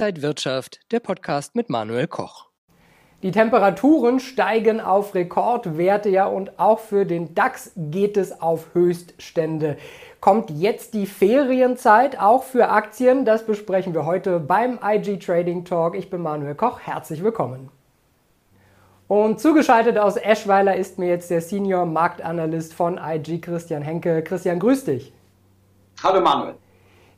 Inside Wirtschaft, der Podcast mit Manuel Koch. Die Temperaturen steigen auf Rekordwerte, ja, und auch für den DAX geht es auf Höchststände. Kommt jetzt die Ferienzeit auch für Aktien? Das besprechen wir heute beim IG Trading Talk. Ich bin Manuel Koch, herzlich willkommen. Und zugeschaltet aus Eschweiler ist mir jetzt der Senior Marktanalyst von IG, Christian Henke. Christian, grüß dich. Hallo Manuel.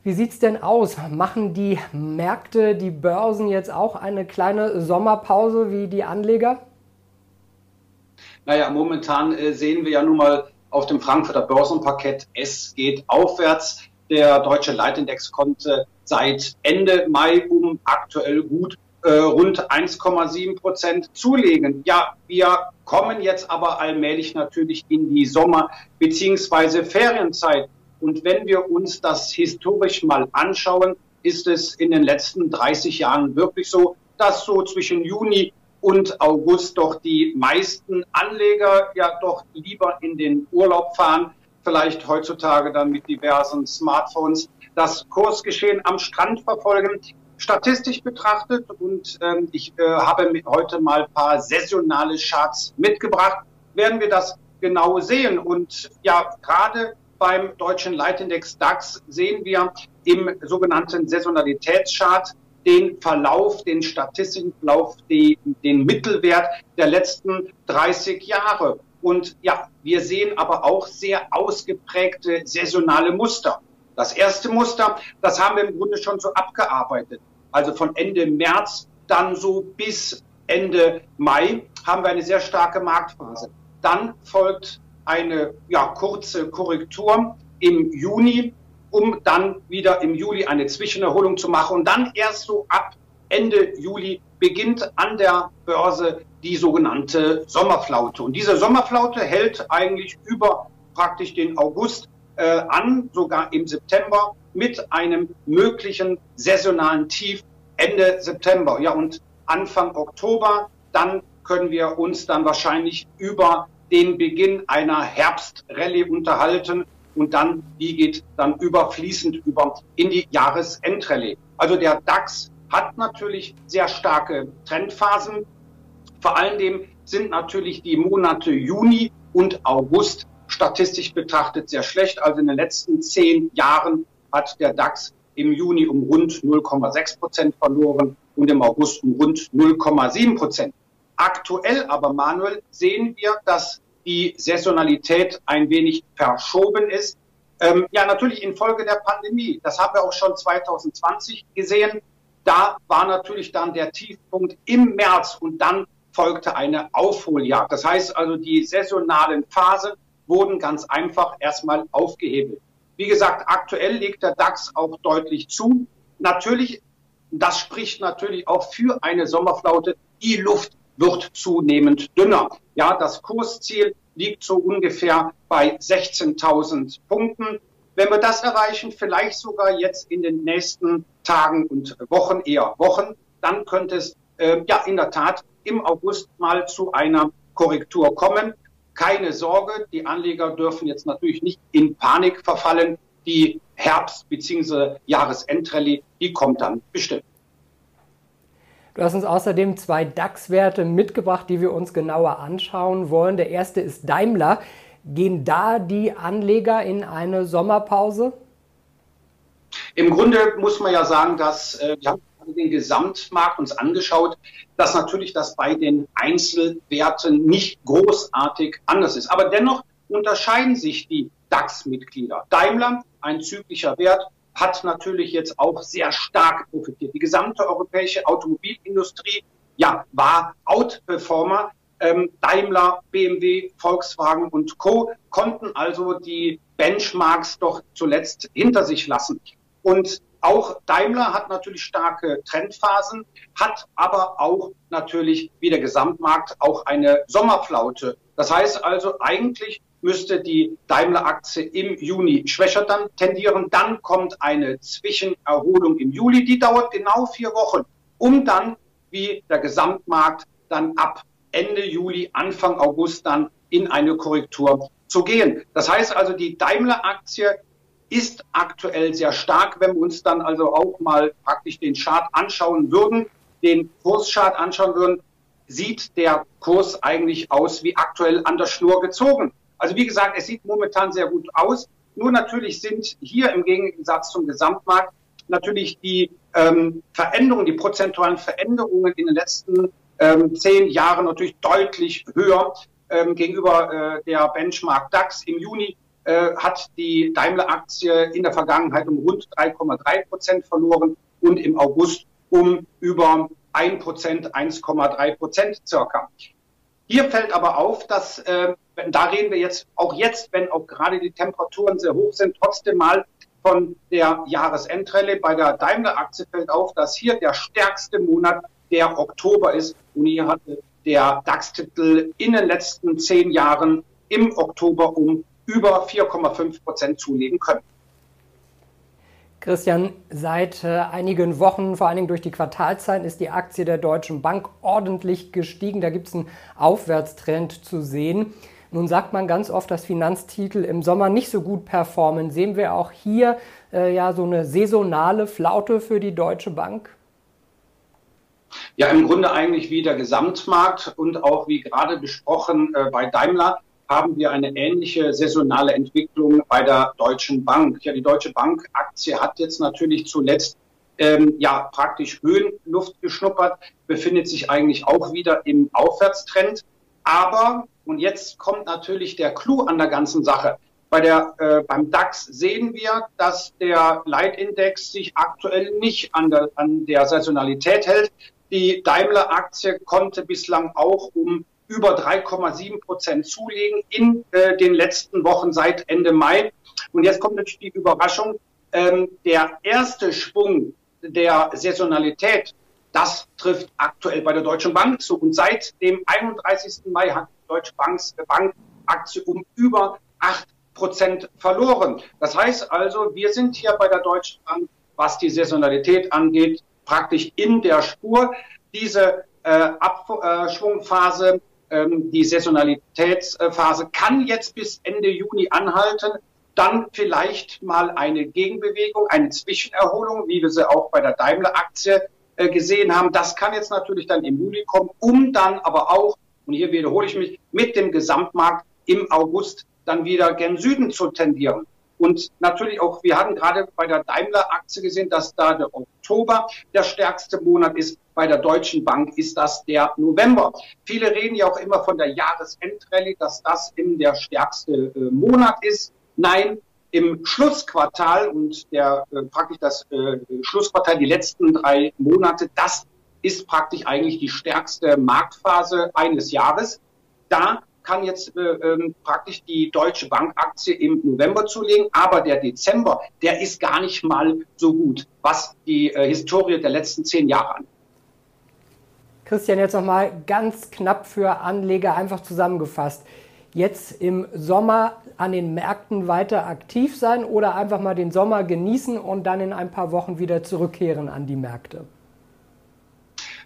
Wie sieht es denn aus? Machen die Märkte, die Börsen jetzt auch eine kleine Sommerpause wie die Anleger? Naja, momentan äh, sehen wir ja nun mal auf dem Frankfurter Börsenparkett, es geht aufwärts. Der deutsche Leitindex konnte seit Ende Mai um aktuell gut äh, rund 1,7 Prozent zulegen. Ja, wir kommen jetzt aber allmählich natürlich in die Sommer- bzw. Ferienzeit. Und wenn wir uns das historisch mal anschauen, ist es in den letzten 30 Jahren wirklich so, dass so zwischen Juni und August doch die meisten Anleger ja doch lieber in den Urlaub fahren, vielleicht heutzutage dann mit diversen Smartphones das Kursgeschehen am Strand verfolgen. Statistisch betrachtet und ähm, ich äh, habe heute mal ein paar saisonale Charts mitgebracht, werden wir das genau sehen. Und ja, gerade beim deutschen Leitindex DAX sehen wir im sogenannten Saisonalitätschart den Verlauf, den statistischen Verlauf, die, den Mittelwert der letzten 30 Jahre. Und ja, wir sehen aber auch sehr ausgeprägte saisonale Muster. Das erste Muster, das haben wir im Grunde schon so abgearbeitet. Also von Ende März dann so bis Ende Mai haben wir eine sehr starke Marktphase. Dann folgt eine ja, kurze Korrektur im Juni, um dann wieder im Juli eine Zwischenerholung zu machen. Und dann erst so ab Ende Juli beginnt an der Börse die sogenannte Sommerflaute. Und diese Sommerflaute hält eigentlich über praktisch den August äh, an, sogar im September mit einem möglichen saisonalen Tief Ende September. Ja, und Anfang Oktober, dann können wir uns dann wahrscheinlich über den Beginn einer Herbstrallye unterhalten und dann, die geht dann überfließend über in die Jahresendrallye. Also der DAX hat natürlich sehr starke Trendphasen. Vor allen Dingen sind natürlich die Monate Juni und August statistisch betrachtet sehr schlecht. Also in den letzten zehn Jahren hat der DAX im Juni um rund 0,6 Prozent verloren und im August um rund 0,7 Prozent. Aktuell aber, Manuel, sehen wir, dass die Saisonalität ein wenig verschoben ist. Ähm, ja, natürlich infolge der Pandemie. Das haben wir auch schon 2020 gesehen. Da war natürlich dann der Tiefpunkt im März und dann folgte eine Aufholjagd. Das heißt also, die saisonalen Phasen wurden ganz einfach erstmal aufgehebelt. Wie gesagt, aktuell legt der DAX auch deutlich zu. Natürlich, das spricht natürlich auch für eine Sommerflaute. Die Luft wird zunehmend dünner. Ja, das Kursziel liegt so ungefähr bei 16.000 Punkten. Wenn wir das erreichen, vielleicht sogar jetzt in den nächsten Tagen und Wochen, eher Wochen, dann könnte es äh, ja in der Tat im August mal zu einer Korrektur kommen. Keine Sorge, die Anleger dürfen jetzt natürlich nicht in Panik verfallen. Die Herbst- bzw. Jahresendrallye, die kommt dann bestimmt. Du hast uns außerdem zwei DAX-Werte mitgebracht, die wir uns genauer anschauen wollen. Der erste ist Daimler. Gehen da die Anleger in eine Sommerpause? Im Grunde muss man ja sagen, dass äh, wir haben den Gesamtmarkt uns angeschaut, dass natürlich das bei den Einzelwerten nicht großartig anders ist. Aber dennoch unterscheiden sich die DAX-Mitglieder. Daimler, ein zyklischer Wert, hat natürlich jetzt auch sehr stark profitiert. Die gesamte europäische Automobilindustrie ja, war Outperformer. Ähm, Daimler, BMW, Volkswagen und Co. konnten also die Benchmarks doch zuletzt hinter sich lassen. Und auch Daimler hat natürlich starke Trendphasen, hat aber auch natürlich wie der Gesamtmarkt auch eine Sommerflaute. Das heißt also eigentlich müsste die Daimler-Aktie im Juni schwächer dann tendieren. Dann kommt eine Zwischenerholung im Juli, die dauert genau vier Wochen, um dann wie der Gesamtmarkt dann ab Ende Juli, Anfang August dann in eine Korrektur zu gehen. Das heißt also, die Daimler-Aktie ist aktuell sehr stark. Wenn wir uns dann also auch mal praktisch den Chart anschauen würden, den Kurschart anschauen würden, sieht der Kurs eigentlich aus wie aktuell an der Schnur gezogen. Also wie gesagt, es sieht momentan sehr gut aus. Nur natürlich sind hier im Gegensatz zum Gesamtmarkt natürlich die ähm, Veränderungen, die prozentualen Veränderungen in den letzten ähm, zehn Jahren natürlich deutlich höher ähm, gegenüber äh, der Benchmark DAX. Im Juni äh, hat die Daimler-Aktie in der Vergangenheit um rund 3,3 Prozent verloren und im August um über 1 Prozent, 1,3 Prozent circa. Hier fällt aber auf, dass, äh, da reden wir jetzt auch jetzt, wenn auch gerade die Temperaturen sehr hoch sind, trotzdem mal von der Jahresendrallye. Bei der Daimler-Aktie fällt auf, dass hier der stärkste Monat der Oktober ist. Und hier hatte der DAX-Titel in den letzten zehn Jahren im Oktober um über 4,5 Prozent zulegen können. Christian, seit äh, einigen Wochen, vor allen Dingen durch die Quartalzeit, ist die Aktie der Deutschen Bank ordentlich gestiegen. Da gibt es einen Aufwärtstrend zu sehen. Nun sagt man ganz oft, dass Finanztitel im Sommer nicht so gut performen. Sehen wir auch hier äh, ja so eine saisonale Flaute für die Deutsche Bank? Ja, im Grunde eigentlich wie der Gesamtmarkt und auch wie gerade besprochen äh, bei Daimler haben wir eine ähnliche saisonale Entwicklung bei der Deutschen Bank. Ja, die Deutsche Bank Aktie hat jetzt natürlich zuletzt ähm, ja praktisch Höhenluft geschnuppert, befindet sich eigentlich auch wieder im Aufwärtstrend. Aber, und jetzt kommt natürlich der Clou an der ganzen Sache. Bei der, äh, beim DAX sehen wir, dass der Leitindex sich aktuell nicht an der, an der Saisonalität hält. Die Daimler-Aktie konnte bislang auch um über 3,7 Prozent zulegen in äh, den letzten Wochen seit Ende Mai. Und jetzt kommt natürlich die Überraschung. Ähm, der erste Schwung der Saisonalität, das trifft aktuell bei der Deutschen Bank zu. Und seit dem 31. Mai hat die Deutsche Banks, äh, Bank Aktie um über 8 Prozent verloren. Das heißt also, wir sind hier bei der Deutschen Bank, was die Saisonalität angeht, praktisch in der Spur. Diese äh, Abschwungphase ähm, die Saisonalitätsphase kann jetzt bis Ende Juni anhalten. Dann vielleicht mal eine Gegenbewegung, eine Zwischenerholung, wie wir sie auch bei der Daimler-Aktie äh, gesehen haben. Das kann jetzt natürlich dann im Juli kommen, um dann aber auch, und hier wiederhole ich mich, mit dem Gesamtmarkt im August dann wieder gen Süden zu tendieren. Und natürlich auch, wir hatten gerade bei der Daimler-Aktie gesehen, dass da der Oktober der stärkste Monat ist. Bei der Deutschen Bank ist das der November. Viele reden ja auch immer von der Jahresendrallye, dass das in der stärkste äh, Monat ist. Nein, im Schlussquartal und der äh, praktisch das äh, Schlussquartal, die letzten drei Monate, das ist praktisch eigentlich die stärkste Marktphase eines Jahres. Da kann jetzt äh, ähm, praktisch die Deutsche Bank Aktie im November zulegen, aber der Dezember, der ist gar nicht mal so gut, was die äh, Historie der letzten zehn Jahre angeht. Christian, jetzt nochmal ganz knapp für Anleger einfach zusammengefasst. Jetzt im Sommer an den Märkten weiter aktiv sein oder einfach mal den Sommer genießen und dann in ein paar Wochen wieder zurückkehren an die Märkte?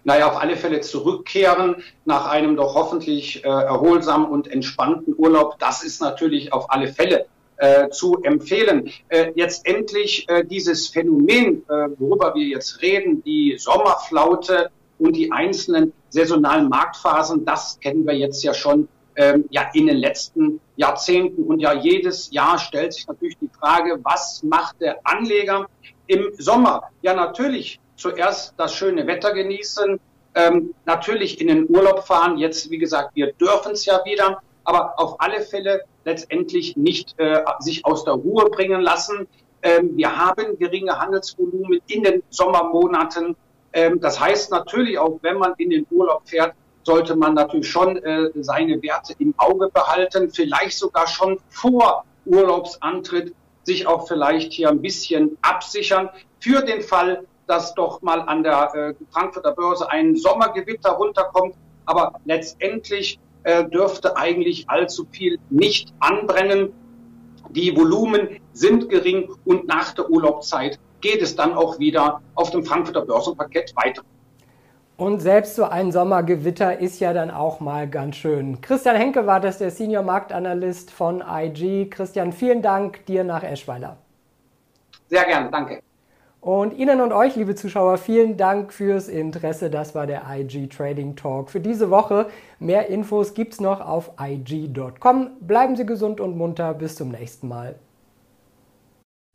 Naja, auf alle Fälle zurückkehren nach einem doch hoffentlich äh, erholsamen und entspannten Urlaub. Das ist natürlich auf alle Fälle äh, zu empfehlen. Äh, jetzt endlich äh, dieses Phänomen, äh, worüber wir jetzt reden, die Sommerflaute und die einzelnen saisonalen Marktphasen, das kennen wir jetzt ja schon ähm, ja in den letzten Jahrzehnten. Und ja, jedes Jahr stellt sich natürlich die Frage, was macht der Anleger im Sommer? Ja, natürlich zuerst das schöne Wetter genießen, ähm, natürlich in den Urlaub fahren. Jetzt, wie gesagt, wir dürfen es ja wieder, aber auf alle Fälle letztendlich nicht äh, sich aus der Ruhe bringen lassen. Ähm, wir haben geringe Handelsvolumen in den Sommermonaten. Ähm, das heißt natürlich auch, wenn man in den Urlaub fährt, sollte man natürlich schon äh, seine Werte im Auge behalten, vielleicht sogar schon vor Urlaubsantritt sich auch vielleicht hier ein bisschen absichern für den Fall, dass doch mal an der äh, Frankfurter Börse ein Sommergewitter runterkommt. Aber letztendlich äh, dürfte eigentlich allzu viel nicht anbrennen. Die Volumen sind gering und nach der Urlaubszeit geht es dann auch wieder auf dem Frankfurter Börsenparkett weiter. Und selbst so ein Sommergewitter ist ja dann auch mal ganz schön. Christian Henke war das, der Senior Marktanalyst von IG. Christian, vielen Dank dir nach Eschweiler. Sehr gerne, danke. Und Ihnen und euch, liebe Zuschauer, vielen Dank fürs Interesse. Das war der IG Trading Talk für diese Woche. Mehr Infos gibt's noch auf IG.com. Bleiben Sie gesund und munter. Bis zum nächsten Mal.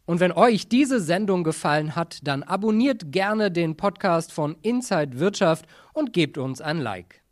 Und wenn euch diese Sendung gefallen hat, dann abonniert gerne den Podcast von Inside Wirtschaft und gebt uns ein Like.